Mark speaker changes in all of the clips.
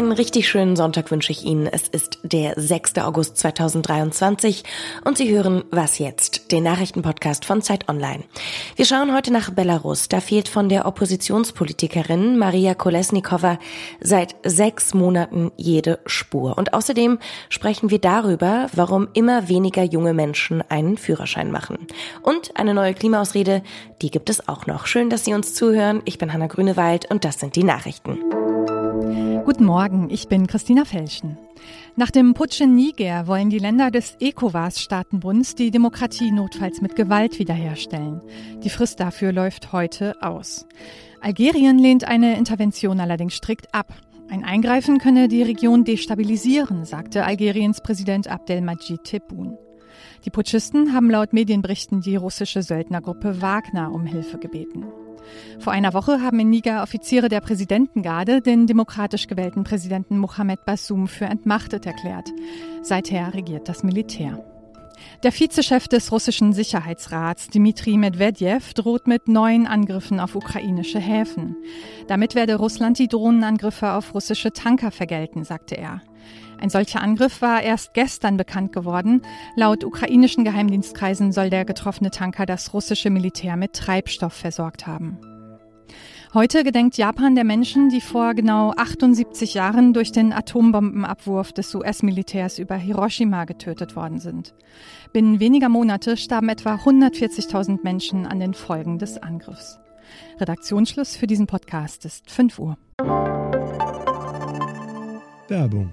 Speaker 1: Einen richtig schönen Sonntag wünsche ich Ihnen. Es ist der 6. August 2023 und Sie hören Was jetzt, den Nachrichtenpodcast von Zeit Online. Wir schauen heute nach Belarus. Da fehlt von der Oppositionspolitikerin Maria Kolesnikova seit sechs Monaten jede Spur. Und außerdem sprechen wir darüber, warum immer weniger junge Menschen einen Führerschein machen. Und eine neue Klimaausrede, die gibt es auch noch. Schön, dass Sie uns zuhören. Ich bin Hanna Grünewald und das sind die Nachrichten.
Speaker 2: Guten Morgen, ich bin Christina Felschen. Nach dem Putsch in Niger wollen die Länder des ECOWAS-Staatenbunds die Demokratie notfalls mit Gewalt wiederherstellen. Die Frist dafür läuft heute aus. Algerien lehnt eine Intervention allerdings strikt ab. Ein Eingreifen könne die Region destabilisieren, sagte Algeriens Präsident Abdelmajid Tebboune. Die Putschisten haben laut Medienberichten die russische Söldnergruppe Wagner um Hilfe gebeten. Vor einer Woche haben in Niger Offiziere der Präsidentengarde den demokratisch gewählten Präsidenten Mohamed Bassoum für entmachtet erklärt. Seither regiert das Militär. Der Vizechef des russischen Sicherheitsrats, Dmitri Medvedev, droht mit neuen Angriffen auf ukrainische Häfen. Damit werde Russland die Drohnenangriffe auf russische Tanker vergelten, sagte er. Ein solcher Angriff war erst gestern bekannt geworden. Laut ukrainischen Geheimdienstkreisen soll der getroffene Tanker das russische Militär mit Treibstoff versorgt haben. Heute gedenkt Japan der Menschen, die vor genau 78 Jahren durch den Atombombenabwurf des US-Militärs über Hiroshima getötet worden sind. Binnen weniger Monate starben etwa 140.000 Menschen an den Folgen des Angriffs. Redaktionsschluss für diesen Podcast ist 5 Uhr.
Speaker 3: Werbung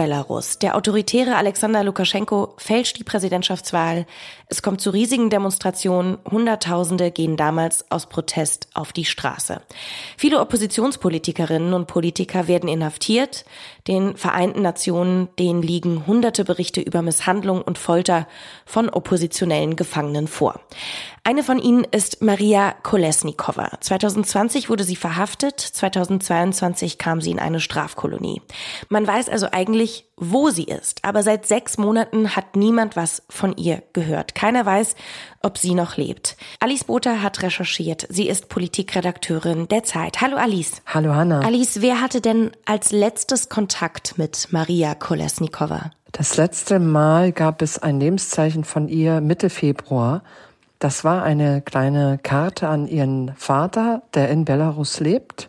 Speaker 1: Belarus. Der autoritäre Alexander Lukaschenko fälscht die Präsidentschaftswahl. Es kommt zu riesigen Demonstrationen. Hunderttausende gehen damals aus Protest auf die Straße. Viele Oppositionspolitikerinnen und Politiker werden inhaftiert. Den Vereinten Nationen, denen liegen hunderte Berichte über Misshandlung und Folter von oppositionellen Gefangenen vor. Eine von ihnen ist Maria Kolesnikova. 2020 wurde sie verhaftet, 2022 kam sie in eine Strafkolonie. Man weiß also eigentlich, wo sie ist, aber seit sechs Monaten hat niemand was von ihr gehört. Keiner weiß, ob sie noch lebt. Alice Botha hat recherchiert. Sie ist Politikredakteurin der Zeit. Hallo Alice.
Speaker 4: Hallo Hanna.
Speaker 1: Alice, wer hatte denn als letztes Kontakt mit Maria Kolesnikova?
Speaker 4: Das letzte Mal gab es ein Lebenszeichen von ihr Mitte Februar. Das war eine kleine Karte an ihren Vater, der in Belarus lebt.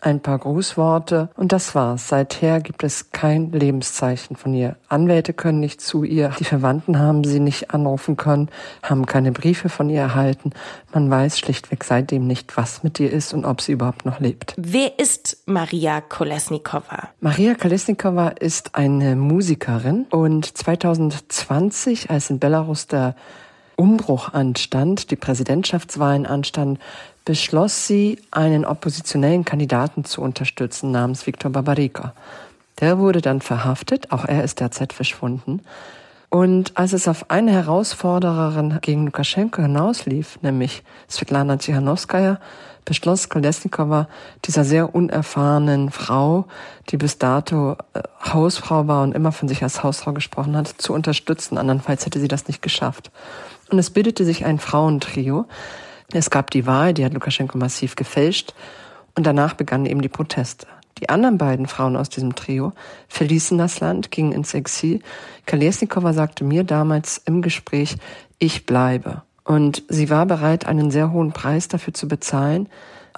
Speaker 4: Ein paar Grußworte und das war's. Seither gibt es kein Lebenszeichen von ihr. Anwälte können nicht zu ihr, die Verwandten haben sie nicht anrufen können, haben keine Briefe von ihr erhalten. Man weiß schlichtweg seitdem nicht, was mit ihr ist und ob sie überhaupt noch lebt.
Speaker 1: Wer ist Maria Kolesnikova?
Speaker 4: Maria Kolesnikova ist eine Musikerin und 2020, als in Belarus der Umbruch anstand, die Präsidentschaftswahlen anstanden, beschloss sie, einen oppositionellen Kandidaten zu unterstützen namens Viktor Babarika. Der wurde dann verhaftet, auch er ist derzeit verschwunden. Und als es auf eine Herausfordererin gegen Lukaschenko hinauslief, nämlich Svetlana Tsikhanowskaja, beschloss Kolesnikova, dieser sehr unerfahrenen Frau, die bis dato äh, Hausfrau war und immer von sich als Hausfrau gesprochen hat, zu unterstützen. Andernfalls hätte sie das nicht geschafft. Und es bildete sich ein Frauentrio. Es gab die Wahl, die hat Lukaschenko massiv gefälscht. Und danach begannen eben die Proteste. Die anderen beiden Frauen aus diesem Trio verließen das Land, gingen ins Exil. Kalesnikova sagte mir damals im Gespräch, ich bleibe. Und sie war bereit, einen sehr hohen Preis dafür zu bezahlen.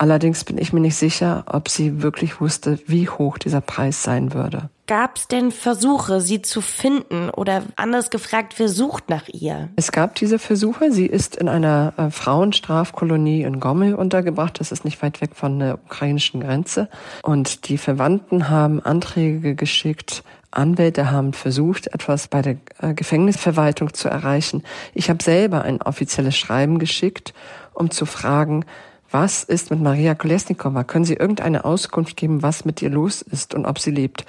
Speaker 4: Allerdings bin ich mir nicht sicher, ob sie wirklich wusste, wie hoch dieser Preis sein würde.
Speaker 1: Gab es denn Versuche, sie zu finden oder anders gefragt, wer sucht nach ihr?
Speaker 4: Es gab diese Versuche. Sie ist in einer äh, Frauenstrafkolonie in Gomel untergebracht. Das ist nicht weit weg von der ukrainischen Grenze. Und die Verwandten haben Anträge geschickt, Anwälte haben versucht, etwas bei der äh, Gefängnisverwaltung zu erreichen. Ich habe selber ein offizielles Schreiben geschickt, um zu fragen, was ist mit Maria Kolesnikova? Können Sie irgendeine Auskunft geben, was mit ihr los ist und ob sie lebt?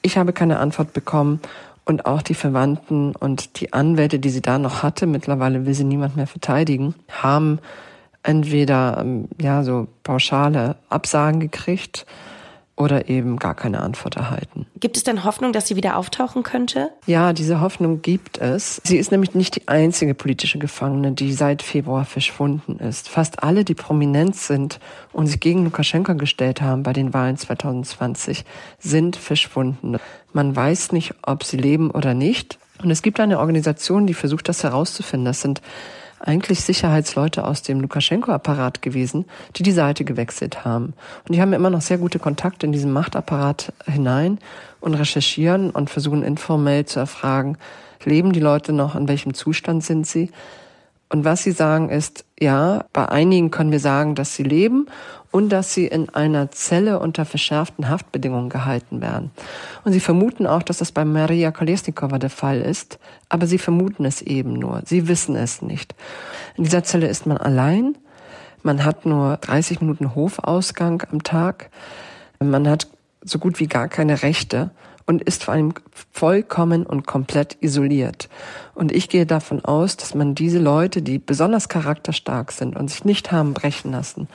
Speaker 4: Ich habe keine Antwort bekommen und auch die Verwandten und die Anwälte, die sie da noch hatte, mittlerweile will sie niemand mehr verteidigen, haben entweder ähm, ja so pauschale Absagen gekriegt oder eben gar keine Antwort erhalten.
Speaker 1: Gibt es denn Hoffnung, dass sie wieder auftauchen könnte?
Speaker 4: Ja, diese Hoffnung gibt es. Sie ist nämlich nicht die einzige politische Gefangene, die seit Februar verschwunden ist. Fast alle, die prominent sind und sich gegen Lukaschenka gestellt haben bei den Wahlen 2020, sind verschwunden. Man weiß nicht, ob sie leben oder nicht. Und es gibt eine Organisation, die versucht, das herauszufinden. Das sind eigentlich Sicherheitsleute aus dem Lukaschenko-Apparat gewesen, die die Seite gewechselt haben. Und die haben immer noch sehr gute Kontakte in diesen Machtapparat hinein und recherchieren und versuchen informell zu erfragen, leben die Leute noch, in welchem Zustand sind sie. Und was sie sagen ist, ja, bei einigen können wir sagen, dass sie leben und dass sie in einer Zelle unter verschärften Haftbedingungen gehalten werden. Und sie vermuten auch, dass das bei Maria Kolesnikova der Fall ist, aber sie vermuten es eben nur. Sie wissen es nicht. In dieser Zelle ist man allein. Man hat nur 30 Minuten Hofausgang am Tag. Man hat so gut wie gar keine Rechte und ist vor allem vollkommen und komplett isoliert. Und ich gehe davon aus, dass man diese Leute, die besonders charakterstark sind und sich nicht haben brechen lassen,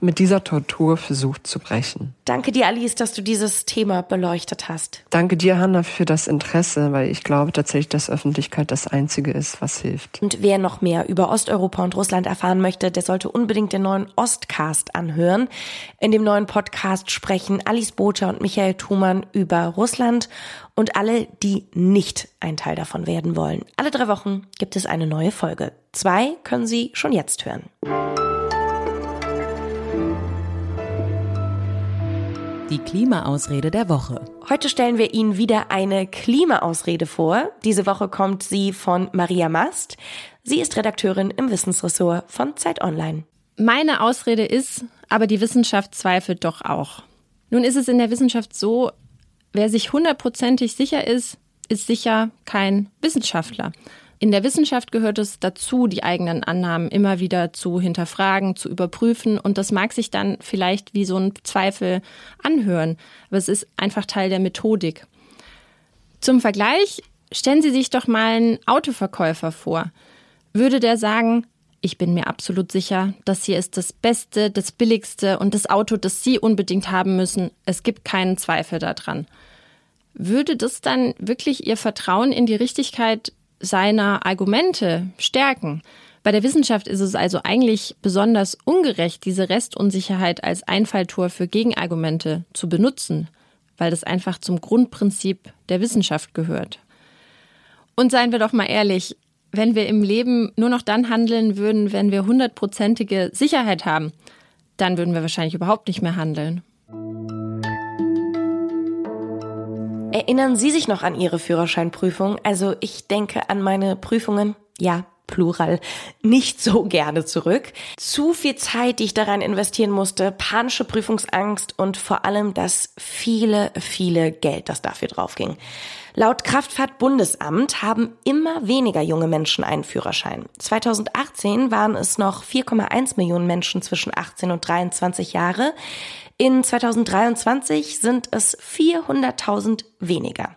Speaker 4: mit dieser Tortur versucht zu brechen.
Speaker 1: Danke dir, Alice, dass du dieses Thema beleuchtet hast.
Speaker 4: Danke dir, Hanna, für das Interesse, weil ich glaube tatsächlich, dass Öffentlichkeit das Einzige ist, was hilft.
Speaker 1: Und wer noch mehr über Osteuropa und Russland erfahren möchte, der sollte unbedingt den neuen Ostcast anhören. In dem neuen Podcast sprechen Alice Botha und Michael Thumann über Russland und alle, die nicht ein Teil davon werden wollen. Alle drei Wochen gibt es eine neue Folge. Zwei können Sie schon jetzt hören.
Speaker 5: Die Klimaausrede der Woche.
Speaker 1: Heute stellen wir Ihnen wieder eine Klimaausrede vor. Diese Woche kommt sie von Maria Mast. Sie ist Redakteurin im Wissensressort von Zeit Online.
Speaker 3: Meine Ausrede ist, aber die Wissenschaft zweifelt doch auch. Nun ist es in der Wissenschaft so, wer sich hundertprozentig sicher ist, ist sicher kein Wissenschaftler. In der Wissenschaft gehört es dazu, die eigenen Annahmen immer wieder zu hinterfragen, zu überprüfen. Und das mag sich dann vielleicht wie so ein Zweifel anhören, aber es ist einfach Teil der Methodik. Zum Vergleich stellen Sie sich doch mal einen Autoverkäufer vor. Würde der sagen, ich bin mir absolut sicher, das hier ist das Beste, das Billigste und das Auto, das Sie unbedingt haben müssen. Es gibt keinen Zweifel daran. Würde das dann wirklich Ihr Vertrauen in die Richtigkeit seiner Argumente stärken. Bei der Wissenschaft ist es also eigentlich besonders ungerecht, diese Restunsicherheit als Einfalltor für Gegenargumente zu benutzen, weil das einfach zum Grundprinzip der Wissenschaft gehört. Und seien wir doch mal ehrlich, wenn wir im Leben nur noch dann handeln würden, wenn wir hundertprozentige Sicherheit haben, dann würden wir wahrscheinlich überhaupt nicht mehr handeln.
Speaker 1: Erinnern Sie sich noch an Ihre Führerscheinprüfung? Also ich denke an meine Prüfungen, ja, Plural, nicht so gerne zurück. Zu viel Zeit, die ich daran investieren musste, panische Prüfungsangst und vor allem das viele, viele Geld, das dafür draufging. Laut Kraftfahrtbundesamt haben immer weniger junge Menschen einen Führerschein. 2018 waren es noch 4,1 Millionen Menschen zwischen 18 und 23 Jahre. In 2023 sind es 400.000 weniger.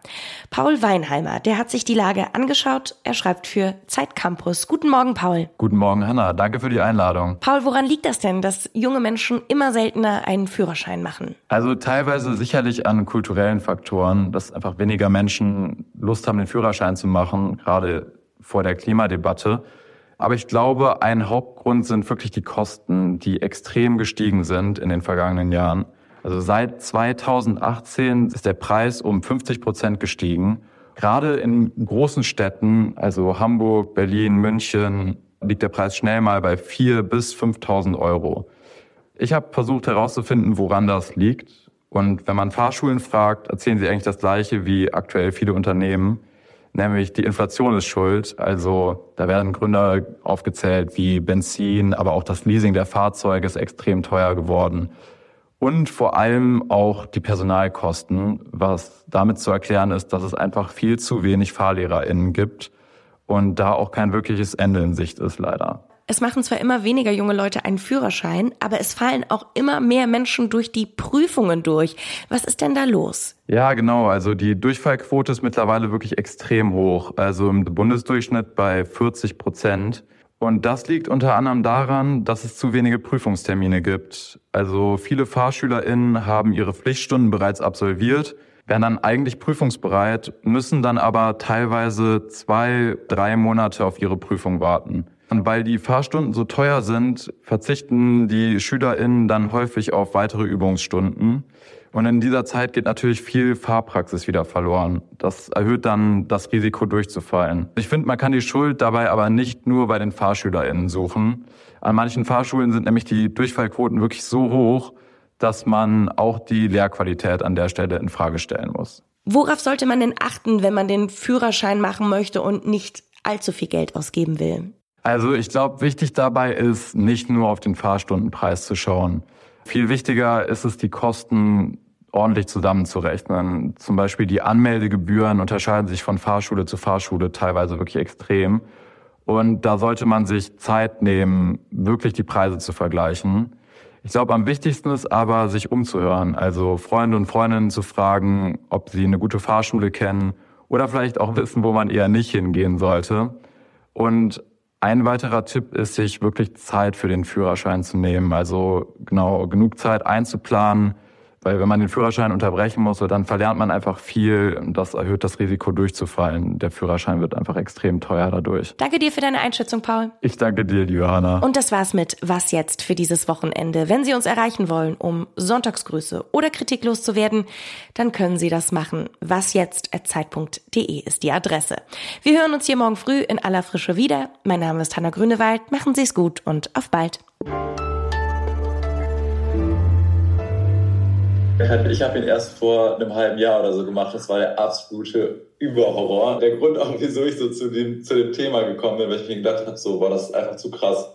Speaker 1: Paul Weinheimer, der hat sich die Lage angeschaut. Er schreibt für Zeit Campus. Guten Morgen, Paul.
Speaker 6: Guten Morgen, Hanna. Danke für die Einladung.
Speaker 1: Paul, woran liegt das denn, dass junge Menschen immer seltener einen Führerschein machen?
Speaker 6: Also teilweise sicherlich an kulturellen Faktoren, dass einfach weniger Menschen Lust haben, den Führerschein zu machen, gerade vor der Klimadebatte. Aber ich glaube, ein Hauptgrund sind wirklich die Kosten, die extrem gestiegen sind in den vergangenen Jahren. Also seit 2018 ist der Preis um 50 Prozent gestiegen. Gerade in großen Städten, also Hamburg, Berlin, München, liegt der Preis schnell mal bei 4.000 bis 5.000 Euro. Ich habe versucht herauszufinden, woran das liegt. Und wenn man Fahrschulen fragt, erzählen sie eigentlich das Gleiche wie aktuell viele Unternehmen nämlich die Inflation ist schuld. Also da werden Gründe aufgezählt wie Benzin, aber auch das Leasing der Fahrzeuge ist extrem teuer geworden. Und vor allem auch die Personalkosten, was damit zu erklären ist, dass es einfach viel zu wenig FahrlehrerInnen gibt und da auch kein wirkliches Ende in Sicht ist, leider.
Speaker 1: Es machen zwar immer weniger junge Leute einen Führerschein, aber es fallen auch immer mehr Menschen durch die Prüfungen durch. Was ist denn da los?
Speaker 6: Ja, genau. Also die Durchfallquote ist mittlerweile wirklich extrem hoch. Also im Bundesdurchschnitt bei 40 Prozent. Und das liegt unter anderem daran, dass es zu wenige Prüfungstermine gibt. Also viele FahrschülerInnen haben ihre Pflichtstunden bereits absolviert, wären dann eigentlich prüfungsbereit, müssen dann aber teilweise zwei, drei Monate auf ihre Prüfung warten. Und weil die Fahrstunden so teuer sind, verzichten die SchülerInnen dann häufig auf weitere Übungsstunden. Und in dieser Zeit geht natürlich viel Fahrpraxis wieder verloren. Das erhöht dann das Risiko durchzufallen. Ich finde, man kann die Schuld dabei aber nicht nur bei den FahrschülerInnen suchen. An manchen Fahrschulen sind nämlich die Durchfallquoten wirklich so hoch, dass man auch die Lehrqualität an der Stelle in Frage stellen muss.
Speaker 1: Worauf sollte man denn achten, wenn man den Führerschein machen möchte und nicht allzu viel Geld ausgeben will?
Speaker 6: Also ich glaube, wichtig dabei ist, nicht nur auf den Fahrstundenpreis zu schauen. Viel wichtiger ist es, die Kosten ordentlich zusammenzurechnen. Zum Beispiel die Anmeldegebühren unterscheiden sich von Fahrschule zu Fahrschule teilweise wirklich extrem. Und da sollte man sich Zeit nehmen, wirklich die Preise zu vergleichen. Ich glaube, am wichtigsten ist aber, sich umzuhören. Also Freunde und Freundinnen zu fragen, ob sie eine gute Fahrschule kennen oder vielleicht auch wissen, wo man eher nicht hingehen sollte. Und ein weiterer Tipp ist, sich wirklich Zeit für den Führerschein zu nehmen. Also genau genug Zeit einzuplanen, weil wenn man den Führerschein unterbrechen muss, dann verlernt man einfach viel und das erhöht das Risiko durchzufallen. Der Führerschein wird einfach extrem teuer dadurch.
Speaker 1: Danke dir für deine Einschätzung, Paul.
Speaker 6: Ich danke dir, Johanna.
Speaker 1: Und das war's mit Was jetzt für dieses Wochenende. Wenn Sie uns erreichen wollen, um Sonntagsgrüße oder Kritik loszuwerden, dann können Sie das machen. wasjetzt.zeit.de ist die Adresse. Wir hören uns hier morgen früh in aller Frische wieder. Mein Name ist Hanna Grünewald. Machen Sie es gut und auf bald.
Speaker 7: Ich habe ihn erst vor einem halben Jahr oder so gemacht. Das war der absolute Überhorror. Der Grund auch, wieso ich so zu dem, zu dem Thema gekommen bin, weil ich mir gedacht habe, so, war das einfach zu krass.